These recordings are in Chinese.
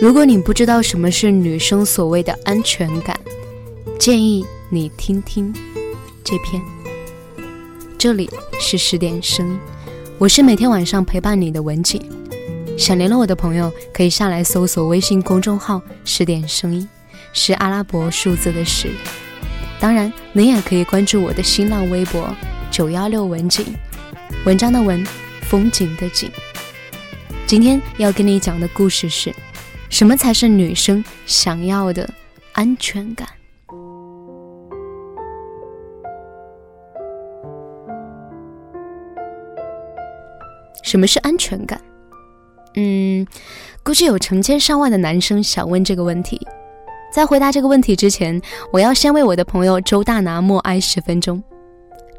如果你不知道什么是女生所谓的安全感，建议你听听这篇。这里是十点声音，我是每天晚上陪伴你的文景。想联络我的朋友，可以下来搜索微信公众号“十点声音”，是阿拉伯数字的十。当然，你也可以关注我的新浪微博“九幺六文景”，文章的文，风景的景。今天要跟你讲的故事是。什么才是女生想要的安全感？什么是安全感？嗯，估计有成千上万的男生想问这个问题。在回答这个问题之前，我要先为我的朋友周大拿默哀十分钟。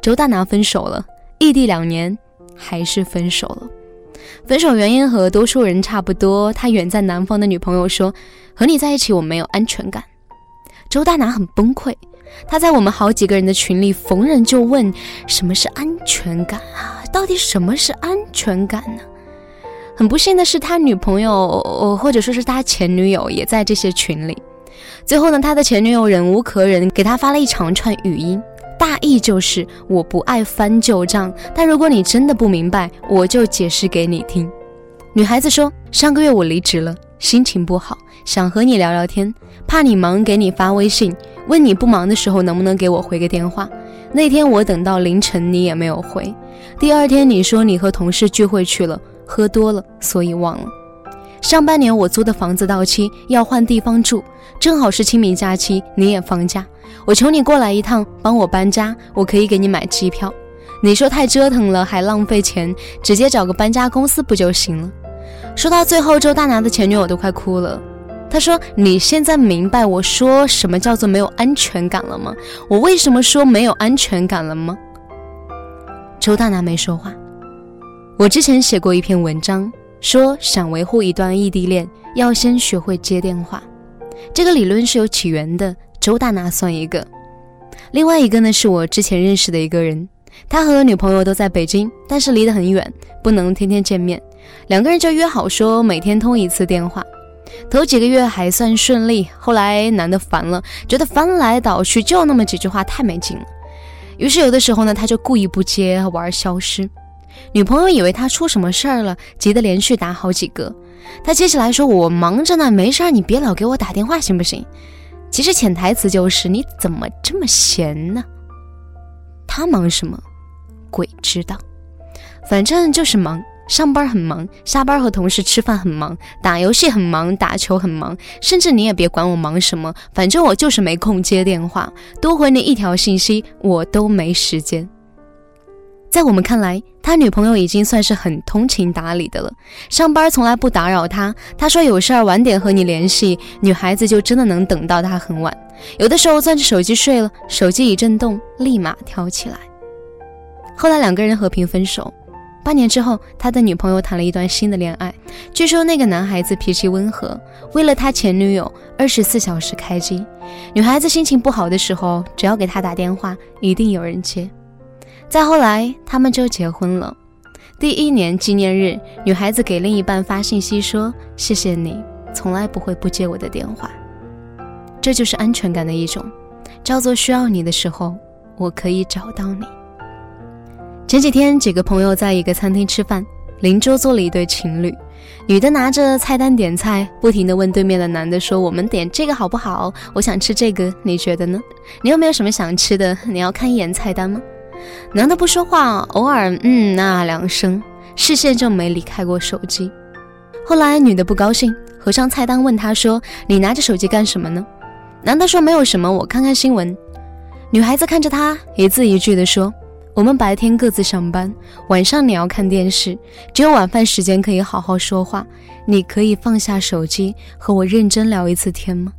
周大拿分手了，异地两年，还是分手了。分手原因和多数人差不多，他远在南方的女朋友说：“和你在一起我没有安全感。”周大拿很崩溃，他在我们好几个人的群里逢人就问：“什么是安全感啊？到底什么是安全感呢？”很不幸的是，他女朋友或者说是他前女友也在这些群里。最后呢，他的前女友忍无可忍，给他发了一长串语音。大意就是我不爱翻旧账，但如果你真的不明白，我就解释给你听。女孩子说：“上个月我离职了，心情不好，想和你聊聊天，怕你忙，给你发微信，问你不忙的时候能不能给我回个电话。那天我等到凌晨，你也没有回。第二天你说你和同事聚会去了，喝多了，所以忘了。上半年我租的房子到期，要换地方住，正好是清明假期，你也放假。”我求你过来一趟，帮我搬家，我可以给你买机票。你说太折腾了，还浪费钱，直接找个搬家公司不就行了？说到最后，周大拿的前女友都快哭了。他说：“你现在明白我说什么叫做没有安全感了吗？我为什么说没有安全感了吗？”周大拿没说话。我之前写过一篇文章，说想维护一段异地恋，要先学会接电话。这个理论是有起源的。周大拿算一个，另外一个呢是我之前认识的一个人，他和女朋友都在北京，但是离得很远，不能天天见面，两个人就约好说每天通一次电话。头几个月还算顺利，后来男的烦了，觉得翻来倒去就那么几句话太没劲了，于是有的时候呢他就故意不接，玩消失。女朋友以为他出什么事儿了，急得连续打好几个，他接起来说：“我忙着呢，没事儿，你别老给我打电话行不行？”其实潜台词就是你怎么这么闲呢？他忙什么？鬼知道。反正就是忙，上班很忙，下班和同事吃饭很忙，打游戏很忙，打球很忙，甚至你也别管我忙什么，反正我就是没空接电话，多回你一条信息我都没时间。在我们看来，他女朋友已经算是很通情达理的了。上班从来不打扰他，他说有事儿晚点和你联系，女孩子就真的能等到他很晚。有的时候攥着手机睡了，手机一震动，立马跳起来。后来两个人和平分手。半年之后，他的女朋友谈了一段新的恋爱。据说那个男孩子脾气温和，为了他前女友，二十四小时开机。女孩子心情不好的时候，只要给他打电话，一定有人接。再后来，他们就结婚了。第一年纪念日，女孩子给另一半发信息说：“谢谢你，从来不会不接我的电话。”这就是安全感的一种，叫做需要你的时候，我可以找到你。前几天，几个朋友在一个餐厅吃饭，邻桌坐了一对情侣，女的拿着菜单点菜，不停地问对面的男的说：“我们点这个好不好？我想吃这个，你觉得呢？你有没有什么想吃的？你要看一眼菜单吗？”男的不说话，偶尔嗯那两声，视线就没离开过手机。后来女的不高兴，合上菜单问他说：“你拿着手机干什么呢？”男的说：“没有什么，我看看新闻。”女孩子看着他，一字一句地说：“我们白天各自上班，晚上你要看电视，只有晚饭时间可以好好说话。你可以放下手机，和我认真聊一次天吗？”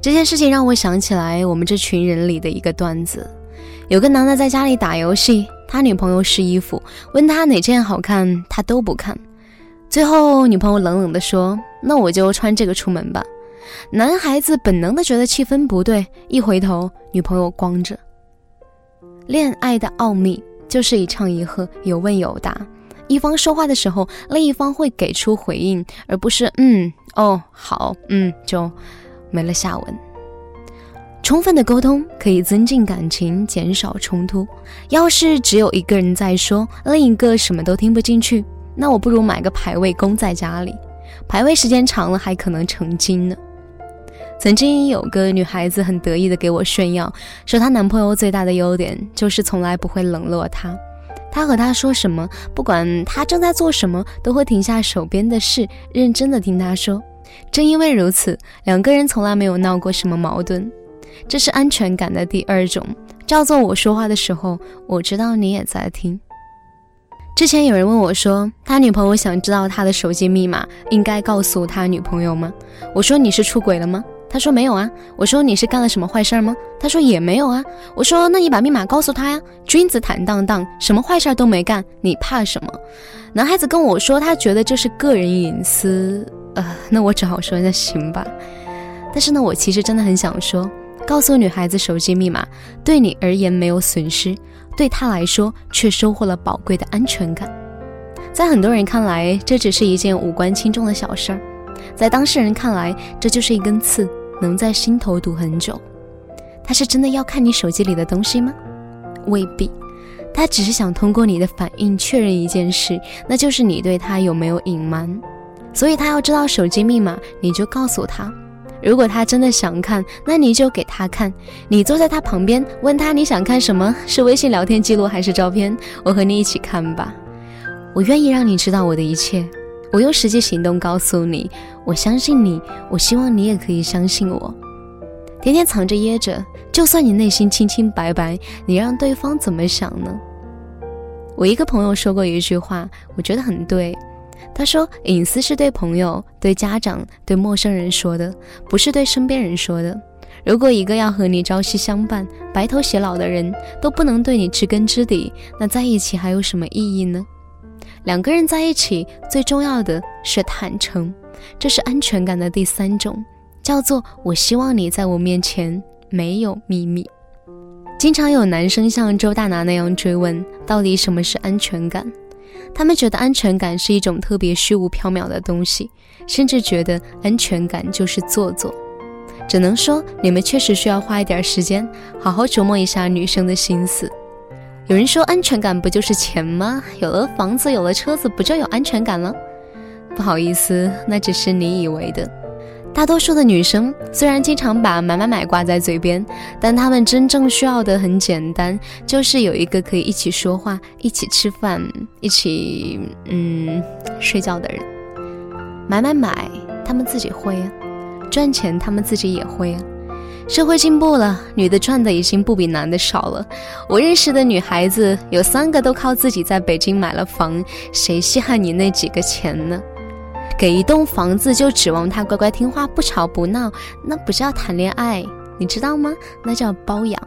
这件事情让我想起来我们这群人里的一个段子。有个男的在家里打游戏，他女朋友试衣服，问他哪件好看，他都不看。最后女朋友冷冷地说：“那我就穿这个出门吧。”男孩子本能的觉得气氛不对，一回头，女朋友光着。恋爱的奥秘就是一唱一和，有问有答。一方说话的时候，另一方会给出回应，而不是嗯哦，好，嗯，就没了下文。充分的沟通可以增进感情，减少冲突。要是只有一个人在说，另一个什么都听不进去，那我不如买个牌位供在家里，排位时间长了还可能成精呢。曾经有个女孩子很得意的给我炫耀，说她男朋友最大的优点就是从来不会冷落她，她和他说什么，不管他正在做什么，都会停下手边的事，认真的听他说。正因为如此，两个人从来没有闹过什么矛盾。这是安全感的第二种，叫做我说话的时候，我知道你也在听。之前有人问我说，他女朋友想知道他的手机密码，应该告诉他女朋友吗？我说你是出轨了吗？他说没有啊。我说你是干了什么坏事吗？他说也没有啊。我说那你把密码告诉他呀。君子坦荡荡，什么坏事都没干，你怕什么？男孩子跟我说，他觉得这是个人隐私。呃，那我只好说那行吧。但是呢，我其实真的很想说。告诉女孩子手机密码，对你而言没有损失，对她来说却收获了宝贵的安全感。在很多人看来，这只是一件无关轻重的小事儿；在当事人看来，这就是一根刺，能在心头堵很久。他是真的要看你手机里的东西吗？未必，他只是想通过你的反应确认一件事，那就是你对他有没有隐瞒。所以他要知道手机密码，你就告诉他。如果他真的想看，那你就给他看。你坐在他旁边，问他你想看什么？是微信聊天记录还是照片？我和你一起看吧。我愿意让你知道我的一切，我用实际行动告诉你，我相信你。我希望你也可以相信我。天天藏着掖着，就算你内心清清白白，你让对方怎么想呢？我一个朋友说过一句话，我觉得很对。他说：“隐私是对朋友、对家长、对陌生人说的，不是对身边人说的。如果一个要和你朝夕相伴、白头偕老的人都不能对你知根知底，那在一起还有什么意义呢？两个人在一起，最重要的是坦诚，这是安全感的第三种，叫做我希望你在我面前没有秘密。经常有男生像周大拿那样追问，到底什么是安全感？”他们觉得安全感是一种特别虚无缥缈的东西，甚至觉得安全感就是做作。只能说你们确实需要花一点时间，好好琢磨一下女生的心思。有人说安全感不就是钱吗？有了房子，有了车子，不就有安全感了？不好意思，那只是你以为的。大多数的女生虽然经常把买买买挂在嘴边，但她们真正需要的很简单，就是有一个可以一起说话、一起吃饭、一起嗯睡觉的人。买买买，她们自己会啊；赚钱，她们自己也会啊。社会进步了，女的赚的已经不比男的少了。我认识的女孩子有三个都靠自己在北京买了房，谁稀罕你那几个钱呢？给一栋房子就指望他乖乖听话不吵不闹，那不叫谈恋爱，你知道吗？那叫包养。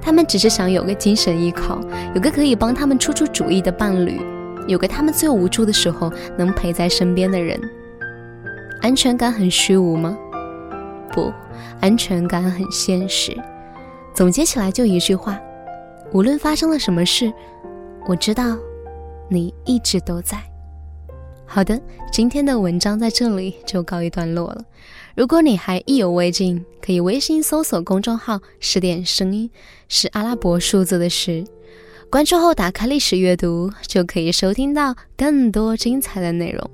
他们只是想有个精神依靠，有个可以帮他们出出主意的伴侣，有个他们最无助的时候能陪在身边的人。安全感很虚无吗？不，安全感很现实。总结起来就一句话：无论发生了什么事，我知道，你一直都在。好的，今天的文章在这里就告一段落了。如果你还意犹未尽，可以微信搜索公众号“十点声音”，是阿拉伯数字的十。关注后打开历史阅读，就可以收听到更多精彩的内容。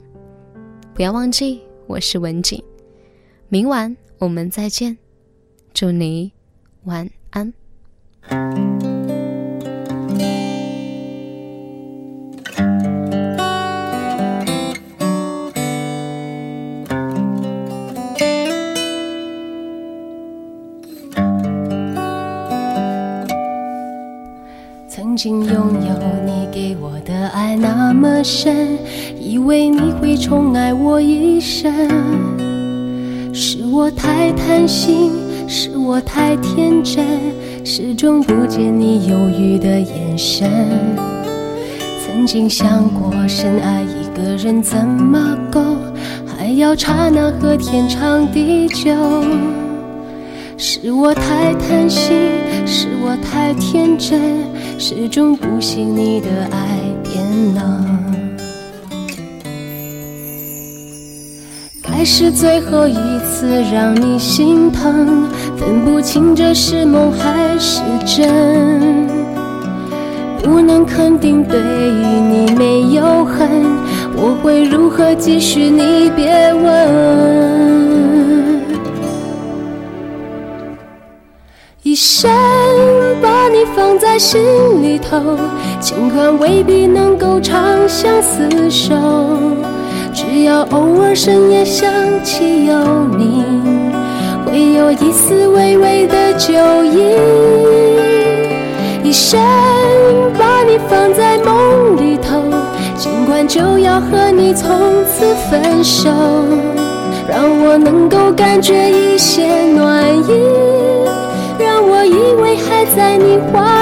不要忘记，我是文景，明晚我们再见，祝你晚安。曾经拥有你给我的爱那么深，以为你会宠爱我一生。是我太贪心，是我太天真，始终不见你犹豫的眼神。曾经想过深爱一个人怎么够，还要刹那和天长地久。是我太贪心，是我太天真，始终不信你的爱变冷。该该是最后一次让你心疼，分不清这是梦还是真。不能肯定对你没有恨，我会如何继续？你别问。一生把你放在心里头，尽管未必能够长相厮守。只要偶尔深夜想起有你，会有一丝微微的酒意。一生把你放在梦里头，尽管就要和你从此分手，让我能够感觉一些暖意，还在你怀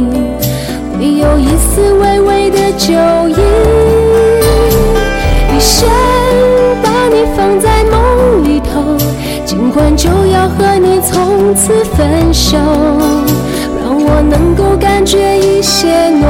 有一丝微微的酒意。一生把你放在梦里头，尽管就要和你从此分手，让我能够感觉一些暖